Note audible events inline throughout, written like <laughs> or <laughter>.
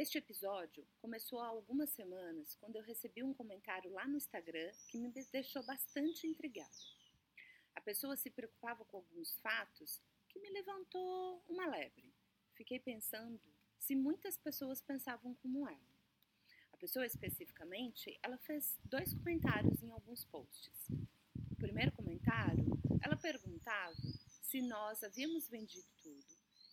Este episódio começou há algumas semanas quando eu recebi um comentário lá no Instagram que me deixou bastante intrigada. A pessoa se preocupava com alguns fatos que me levantou uma lebre. Fiquei pensando se muitas pessoas pensavam como ela. A pessoa especificamente, ela fez dois comentários em alguns posts. O primeiro comentário, ela perguntava se nós havíamos vendido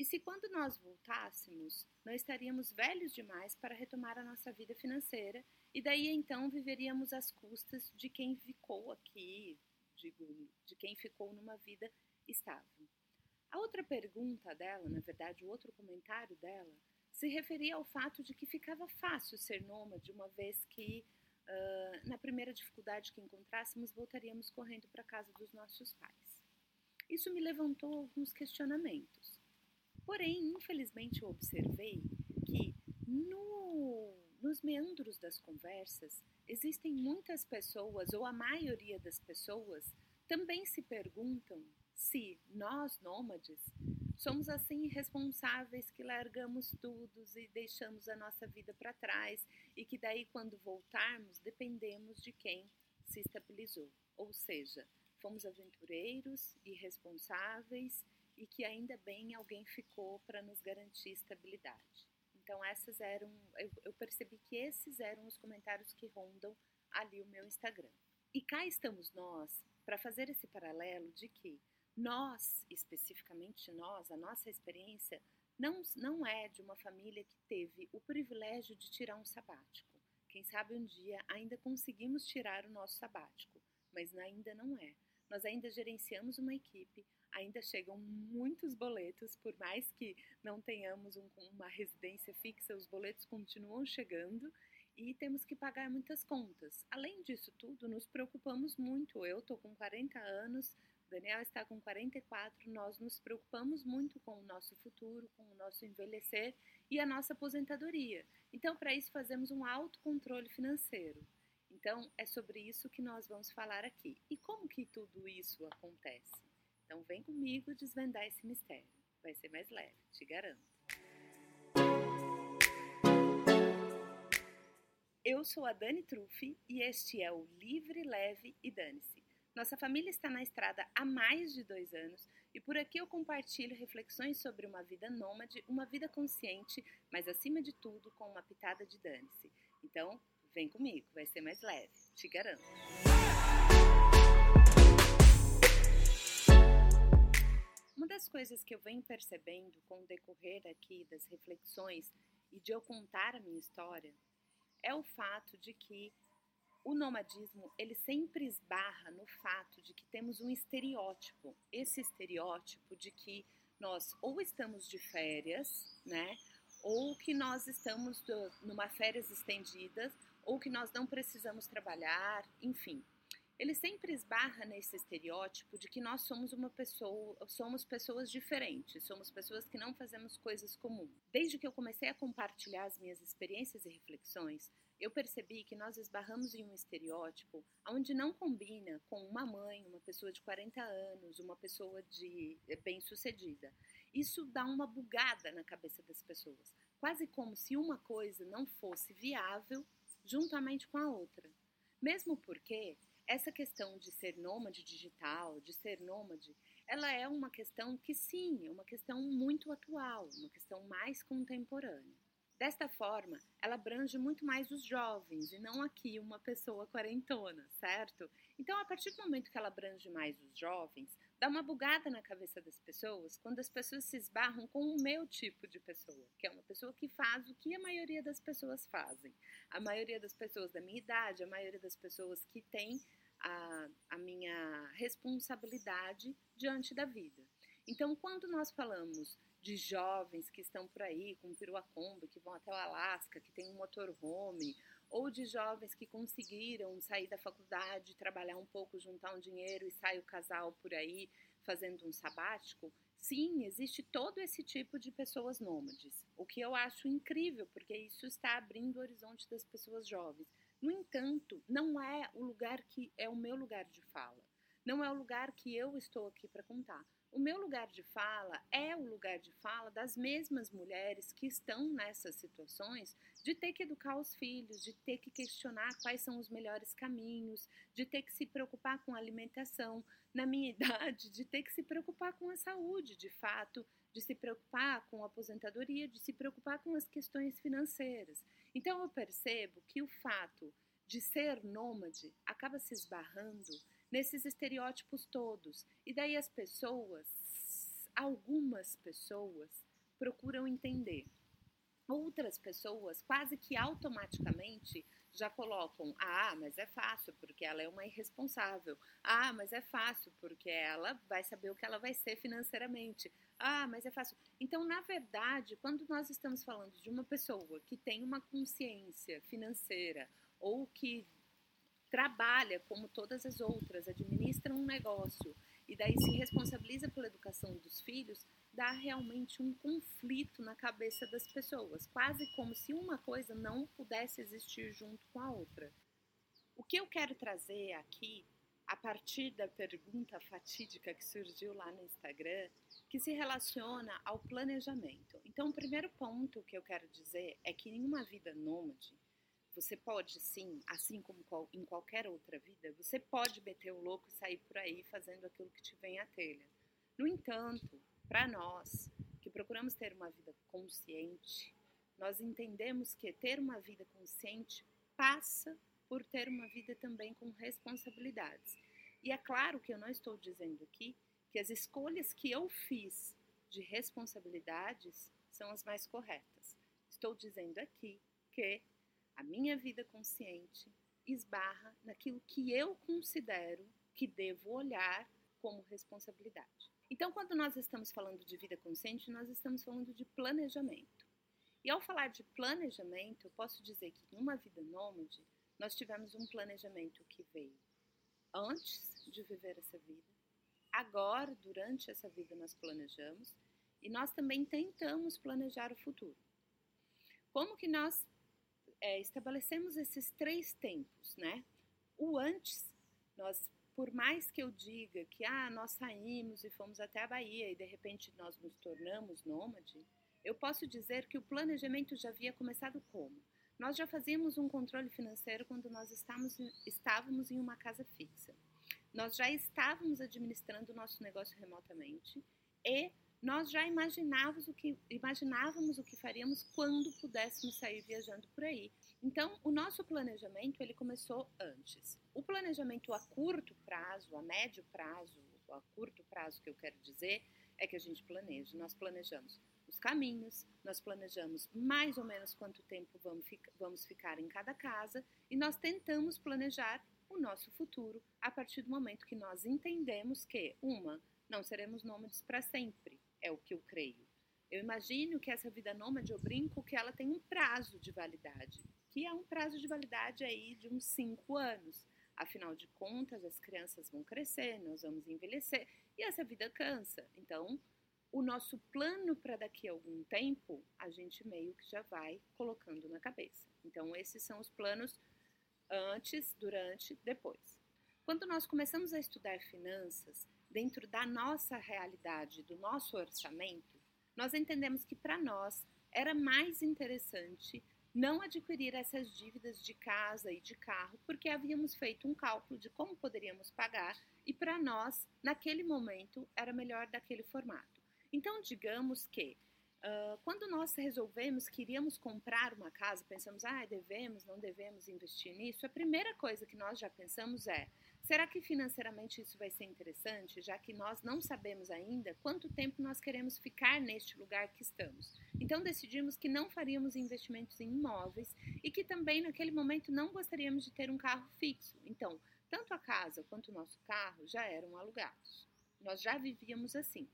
e se quando nós voltássemos, não estaríamos velhos demais para retomar a nossa vida financeira e daí então viveríamos às custas de quem ficou aqui, digo, de quem ficou numa vida estável. A outra pergunta dela, na verdade, o outro comentário dela, se referia ao fato de que ficava fácil ser nômade, uma vez que, uh, na primeira dificuldade que encontrássemos, voltaríamos correndo para a casa dos nossos pais. Isso me levantou alguns questionamentos. Porém, infelizmente, eu observei que no, nos meandros das conversas existem muitas pessoas, ou a maioria das pessoas, também se perguntam se nós, nômades, somos assim responsáveis que largamos tudo e deixamos a nossa vida para trás e que daí, quando voltarmos, dependemos de quem se estabilizou. Ou seja, fomos aventureiros, irresponsáveis e que ainda bem alguém ficou para nos garantir estabilidade. Então essas eram, eu, eu percebi que esses eram os comentários que rondam ali o meu Instagram. E cá estamos nós para fazer esse paralelo de que nós, especificamente nós, a nossa experiência não, não é de uma família que teve o privilégio de tirar um sabático. Quem sabe um dia ainda conseguimos tirar o nosso sabático, mas ainda não é. Nós ainda gerenciamos uma equipe, ainda chegam muitos boletos, por mais que não tenhamos um, uma residência fixa, os boletos continuam chegando e temos que pagar muitas contas. Além disso tudo, nos preocupamos muito. Eu estou com 40 anos, Daniel está com 44, nós nos preocupamos muito com o nosso futuro, com o nosso envelhecer e a nossa aposentadoria. Então, para isso, fazemos um autocontrole financeiro. Então, é sobre isso que nós vamos falar aqui. E como que tudo isso acontece? Então vem comigo desvendar esse mistério. Vai ser mais leve, te garanto. Eu sou a Dani Truffi e este é o Livre, Leve e Dane-se. Nossa família está na estrada há mais de dois anos e por aqui eu compartilho reflexões sobre uma vida nômade, uma vida consciente, mas acima de tudo com uma pitada de dane-se. Então, vem comigo, vai ser mais leve, te garanto. Uma das coisas que eu venho percebendo com o decorrer aqui das reflexões e de eu contar a minha história é o fato de que o nomadismo ele sempre esbarra no fato de que temos um estereótipo, esse estereótipo de que nós ou estamos de férias, né, ou que nós estamos do, numa férias estendidas, ou que nós não precisamos trabalhar, enfim ele sempre esbarra nesse estereótipo de que nós somos uma pessoa, somos pessoas diferentes, somos pessoas que não fazemos coisas comuns. Desde que eu comecei a compartilhar as minhas experiências e reflexões, eu percebi que nós esbarramos em um estereótipo onde não combina com uma mãe, uma pessoa de 40 anos, uma pessoa de eh, bem-sucedida. Isso dá uma bugada na cabeça das pessoas, quase como se uma coisa não fosse viável juntamente com a outra. Mesmo porque essa questão de ser nômade digital, de ser nômade, ela é uma questão que sim, é uma questão muito atual, uma questão mais contemporânea. Desta forma, ela abrange muito mais os jovens e não aqui uma pessoa quarentona, certo? Então, a partir do momento que ela abrange mais os jovens, dá uma bugada na cabeça das pessoas quando as pessoas se esbarram com o meu tipo de pessoa, que é uma pessoa que faz o que a maioria das pessoas fazem. A maioria das pessoas da minha idade, a maioria das pessoas que tem a, a minha responsabilidade diante da vida. Então, quando nós falamos de jovens que estão por aí com piruacombo, que vão até o Alasca, que tem um motorhome, ou de jovens que conseguiram sair da faculdade, trabalhar um pouco, juntar um dinheiro e sai o casal por aí fazendo um sabático, sim, existe todo esse tipo de pessoas nômades. O que eu acho incrível, porque isso está abrindo o horizonte das pessoas jovens. No entanto, não é o lugar que é o meu lugar de fala. Não é o lugar que eu estou aqui para contar. O meu lugar de fala é o lugar de fala das mesmas mulheres que estão nessas situações de ter que educar os filhos, de ter que questionar quais são os melhores caminhos, de ter que se preocupar com a alimentação, na minha <laughs> idade, de ter que se preocupar com a saúde, de fato, de se preocupar com a aposentadoria, de se preocupar com as questões financeiras. Então eu percebo que o fato de ser nômade acaba se esbarrando nesses estereótipos todos. E daí as pessoas, algumas pessoas, procuram entender. Outras pessoas quase que automaticamente já colocam: ah, mas é fácil porque ela é uma irresponsável. Ah, mas é fácil porque ela vai saber o que ela vai ser financeiramente. Ah, mas é fácil. Então, na verdade, quando nós estamos falando de uma pessoa que tem uma consciência financeira ou que trabalha como todas as outras, administra um negócio e daí se responsabiliza pela educação dos filhos, dá realmente um conflito na cabeça das pessoas, quase como se uma coisa não pudesse existir junto com a outra. O que eu quero trazer aqui, a partir da pergunta fatídica que surgiu lá no Instagram, que se relaciona ao planejamento. Então, o primeiro ponto que eu quero dizer é que em uma vida nômade, você pode sim, assim como em qualquer outra vida, você pode meter o louco e sair por aí fazendo aquilo que te vem à telha. No entanto, para nós que procuramos ter uma vida consciente, nós entendemos que ter uma vida consciente passa por ter uma vida também com responsabilidades. E é claro que eu não estou dizendo aqui que as escolhas que eu fiz de responsabilidades são as mais corretas. Estou dizendo aqui que a minha vida consciente esbarra naquilo que eu considero que devo olhar como responsabilidade. Então, quando nós estamos falando de vida consciente, nós estamos falando de planejamento. E ao falar de planejamento, eu posso dizer que numa vida nômade, nós tivemos um planejamento que veio antes de viver essa vida, agora, durante essa vida, nós planejamos e nós também tentamos planejar o futuro. Como que nós é, estabelecemos esses três tempos, né? O antes, nós, por mais que eu diga que ah, nós saímos e fomos até a Bahia e de repente nós nos tornamos nômade, eu posso dizer que o planejamento já havia começado como? Nós já fazíamos um controle financeiro quando nós estávamos, estávamos em uma casa fixa. Nós já estávamos administrando o nosso negócio remotamente e nós já imaginávamos o que imaginávamos o que faríamos quando pudéssemos sair viajando por aí. Então, o nosso planejamento ele começou antes. O planejamento a curto prazo, a médio prazo, a curto prazo que eu quero dizer é que a gente planeja. Nós planejamos os caminhos, nós planejamos mais ou menos quanto tempo vamos, vamos ficar em cada casa e nós tentamos planejar o nosso futuro a partir do momento que nós entendemos que, uma, não seremos nômades para sempre é o que eu creio. Eu imagino que essa vida nômade, eu brinco que ela tem um prazo de validade, que é um prazo de validade aí de uns 5 anos. Afinal de contas, as crianças vão crescer, nós vamos envelhecer e essa vida cansa. Então, o nosso plano para daqui a algum tempo, a gente meio que já vai colocando na cabeça. Então, esses são os planos antes, durante, depois. Quando nós começamos a estudar finanças, dentro da nossa realidade, do nosso orçamento, nós entendemos que para nós era mais interessante não adquirir essas dívidas de casa e de carro, porque havíamos feito um cálculo de como poderíamos pagar e para nós, naquele momento, era melhor daquele formato. Então, digamos que uh, quando nós resolvemos que iríamos comprar uma casa, pensamos, ah, devemos, não devemos investir nisso, a primeira coisa que nós já pensamos é Será que financeiramente isso vai ser interessante, já que nós não sabemos ainda quanto tempo nós queremos ficar neste lugar que estamos? Então decidimos que não faríamos investimentos em imóveis e que também naquele momento não gostaríamos de ter um carro fixo. Então, tanto a casa quanto o nosso carro já eram alugados. Nós já vivíamos assim.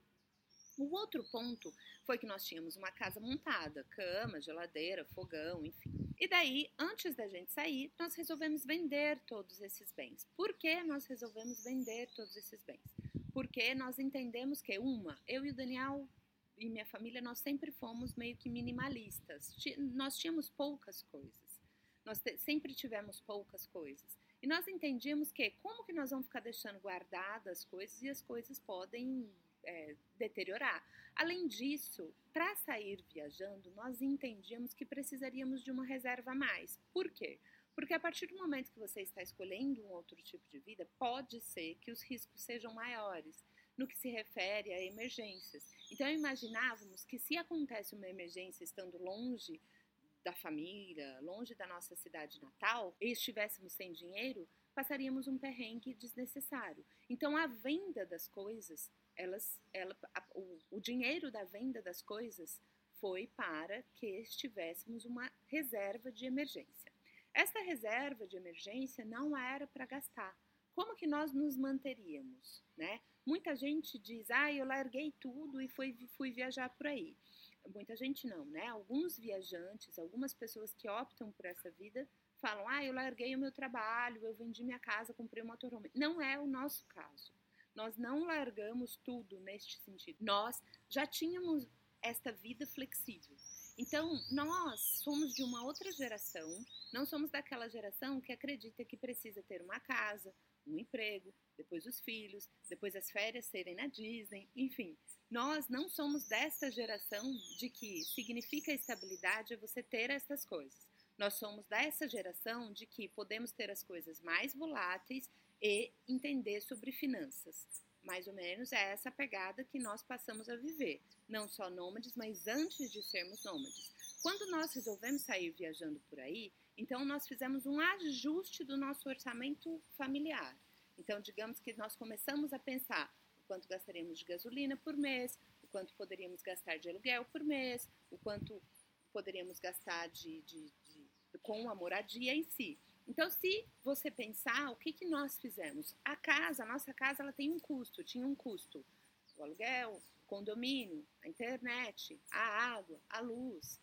O outro ponto foi que nós tínhamos uma casa montada, cama, geladeira, fogão, enfim. E daí, antes da gente sair, nós resolvemos vender todos esses bens. Por que nós resolvemos vender todos esses bens? Porque nós entendemos que, uma, eu e o Daniel e minha família, nós sempre fomos meio que minimalistas. Nós tínhamos poucas coisas. Nós sempre tivemos poucas coisas. E nós entendíamos que como que nós vamos ficar deixando guardadas as coisas e as coisas podem é, deteriorar. Além disso, para sair viajando, nós entendíamos que precisaríamos de uma reserva a mais. Por quê? Porque a partir do momento que você está escolhendo um outro tipo de vida, pode ser que os riscos sejam maiores no que se refere a emergências. Então, imaginávamos que se acontece uma emergência estando longe da família, longe da nossa cidade natal, e estivéssemos sem dinheiro, passaríamos um perrengue desnecessário. Então, a venda das coisas, elas, ela, a, o, o dinheiro da venda das coisas foi para que estivéssemos uma reserva de emergência. Essa reserva de emergência não era para gastar. Como que nós nos manteríamos, né? Muita gente diz, ah, eu larguei tudo e fui, fui viajar por aí muita gente não, né? Alguns viajantes, algumas pessoas que optam por essa vida falam: ah, eu larguei o meu trabalho, eu vendi minha casa, comprei um motorhome. Não é o nosso caso. Nós não largamos tudo neste sentido. Nós já tínhamos esta vida flexível. Então, nós somos de uma outra geração, não somos daquela geração que acredita que precisa ter uma casa, um emprego, depois os filhos, depois as férias serem na Disney, enfim. Nós não somos dessa geração de que significa estabilidade é você ter essas coisas. Nós somos dessa geração de que podemos ter as coisas mais voláteis e entender sobre finanças. Mais ou menos é essa pegada que nós passamos a viver. Não só nômades, mas antes de sermos nômades. Quando nós resolvemos sair viajando por aí, então nós fizemos um ajuste do nosso orçamento familiar. Então, digamos que nós começamos a pensar quanto gastaríamos de gasolina por mês, o quanto poderíamos gastar de aluguel por mês, o quanto poderíamos gastar de, de, de com a moradia em si. Então, se você pensar, o que, que nós fizemos? A casa, a nossa casa, ela tem um custo, tinha um custo. O aluguel, o condomínio, a internet, a água, a luz.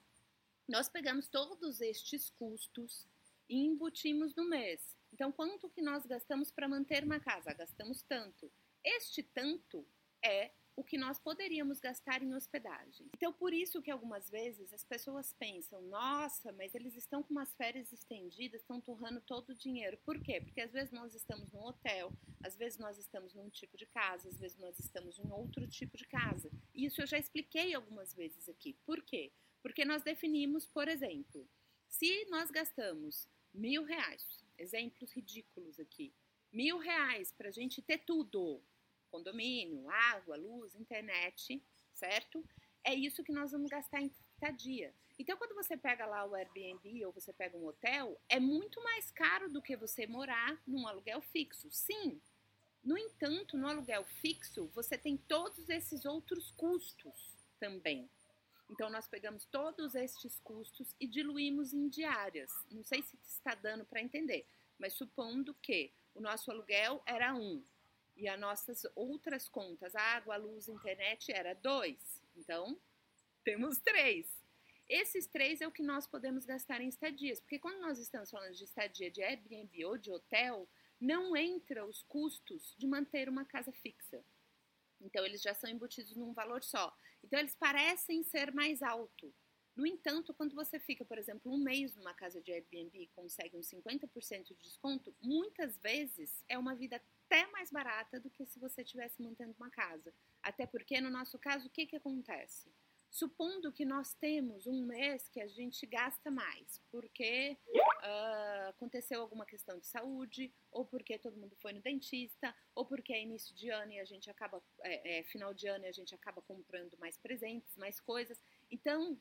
Nós pegamos todos estes custos e embutimos no mês. Então, quanto que nós gastamos para manter uma casa? Gastamos tanto. Este tanto é o que nós poderíamos gastar em hospedagem. Então, por isso que algumas vezes as pessoas pensam: nossa, mas eles estão com umas férias estendidas, estão torrando todo o dinheiro. Por quê? Porque às vezes nós estamos num hotel, às vezes nós estamos num tipo de casa, às vezes nós estamos em outro tipo de casa. Isso eu já expliquei algumas vezes aqui. Por quê? Porque nós definimos, por exemplo, se nós gastamos mil reais, exemplos ridículos aqui, mil reais para a gente ter tudo condomínio, água, luz, internet, certo? É isso que nós vamos gastar em estadia. Então, quando você pega lá o Airbnb ou você pega um hotel, é muito mais caro do que você morar num aluguel fixo. Sim. No entanto, no aluguel fixo, você tem todos esses outros custos também. Então, nós pegamos todos estes custos e diluímos em diárias. Não sei se está dando para entender, mas supondo que o nosso aluguel era um, e as nossas outras contas, água, luz, internet, era dois. Então, temos três. Esses três é o que nós podemos gastar em estadias, porque quando nós estamos falando de estadia de Airbnb ou de hotel, não entra os custos de manter uma casa fixa. Então, eles já são embutidos num valor só. Então, eles parecem ser mais alto. No entanto, quando você fica, por exemplo, um mês numa casa de Airbnb e consegue um 50% de desconto, muitas vezes é uma vida até mais barata do que se você estivesse mantendo uma casa. Até porque, no nosso caso, o que, que acontece? Supondo que nós temos um mês que a gente gasta mais, porque uh, aconteceu alguma questão de saúde, ou porque todo mundo foi no dentista, ou porque é início de ano e a gente acaba, é, é, final de ano e a gente acaba comprando mais presentes, mais coisas. Então,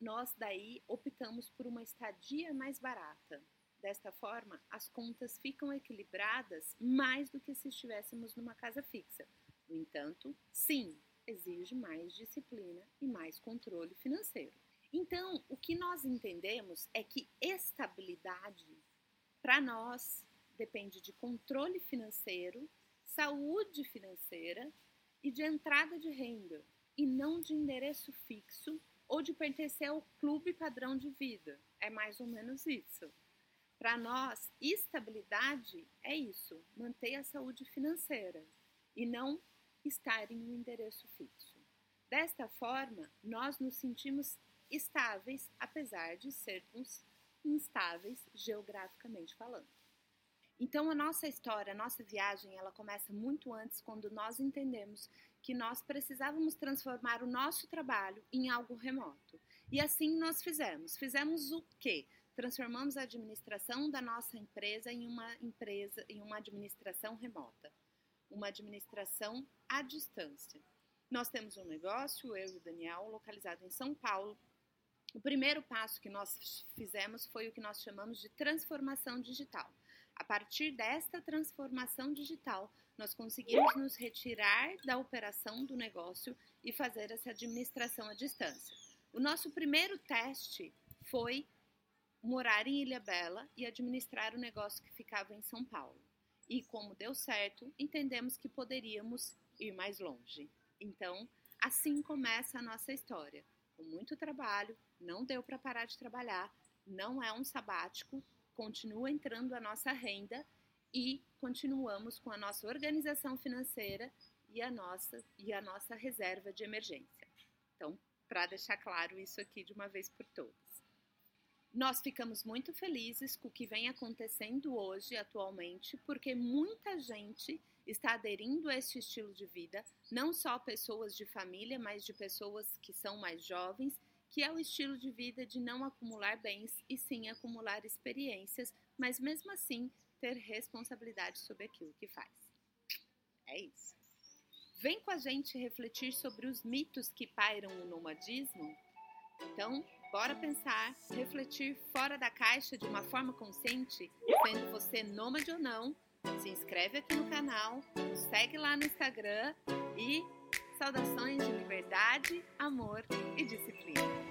nós daí optamos por uma estadia mais barata. Desta forma, as contas ficam equilibradas mais do que se estivéssemos numa casa fixa. No entanto, sim, exige mais disciplina e mais controle financeiro. Então, o que nós entendemos é que estabilidade, para nós, depende de controle financeiro, saúde financeira e de entrada de renda, e não de endereço fixo ou de pertencer ao clube padrão de vida. É mais ou menos isso. Para nós, estabilidade é isso, manter a saúde financeira e não estar em um endereço fixo. Desta forma, nós nos sentimos estáveis, apesar de sermos instáveis geograficamente falando. Então, a nossa história, a nossa viagem, ela começa muito antes quando nós entendemos que nós precisávamos transformar o nosso trabalho em algo remoto. E assim nós fizemos. Fizemos o quê? Transformamos a administração da nossa empresa em uma empresa, em uma administração remota, uma administração à distância. Nós temos um negócio, eu e o Daniel, localizado em São Paulo. O primeiro passo que nós fizemos foi o que nós chamamos de transformação digital. A partir desta transformação digital, nós conseguimos nos retirar da operação do negócio e fazer essa administração à distância. O nosso primeiro teste foi morar em Ilha Bela e administrar o negócio que ficava em São Paulo. E como deu certo, entendemos que poderíamos ir mais longe. Então, assim começa a nossa história. Com muito trabalho, não deu para parar de trabalhar, não é um sabático, continua entrando a nossa renda e continuamos com a nossa organização financeira e a nossa e a nossa reserva de emergência. Então, para deixar claro isso aqui de uma vez por todas. Nós ficamos muito felizes com o que vem acontecendo hoje, atualmente, porque muita gente está aderindo a este estilo de vida, não só pessoas de família, mas de pessoas que são mais jovens, que é o estilo de vida de não acumular bens e sim acumular experiências, mas mesmo assim ter responsabilidade sobre aquilo que faz. É isso. Vem com a gente refletir sobre os mitos que pairam no nomadismo? Então, bora pensar, refletir fora da caixa de uma forma consciente, sendo você nômade ou não se inscreve aqui no canal, nos segue lá no Instagram e saudações de liberdade, amor e disciplina.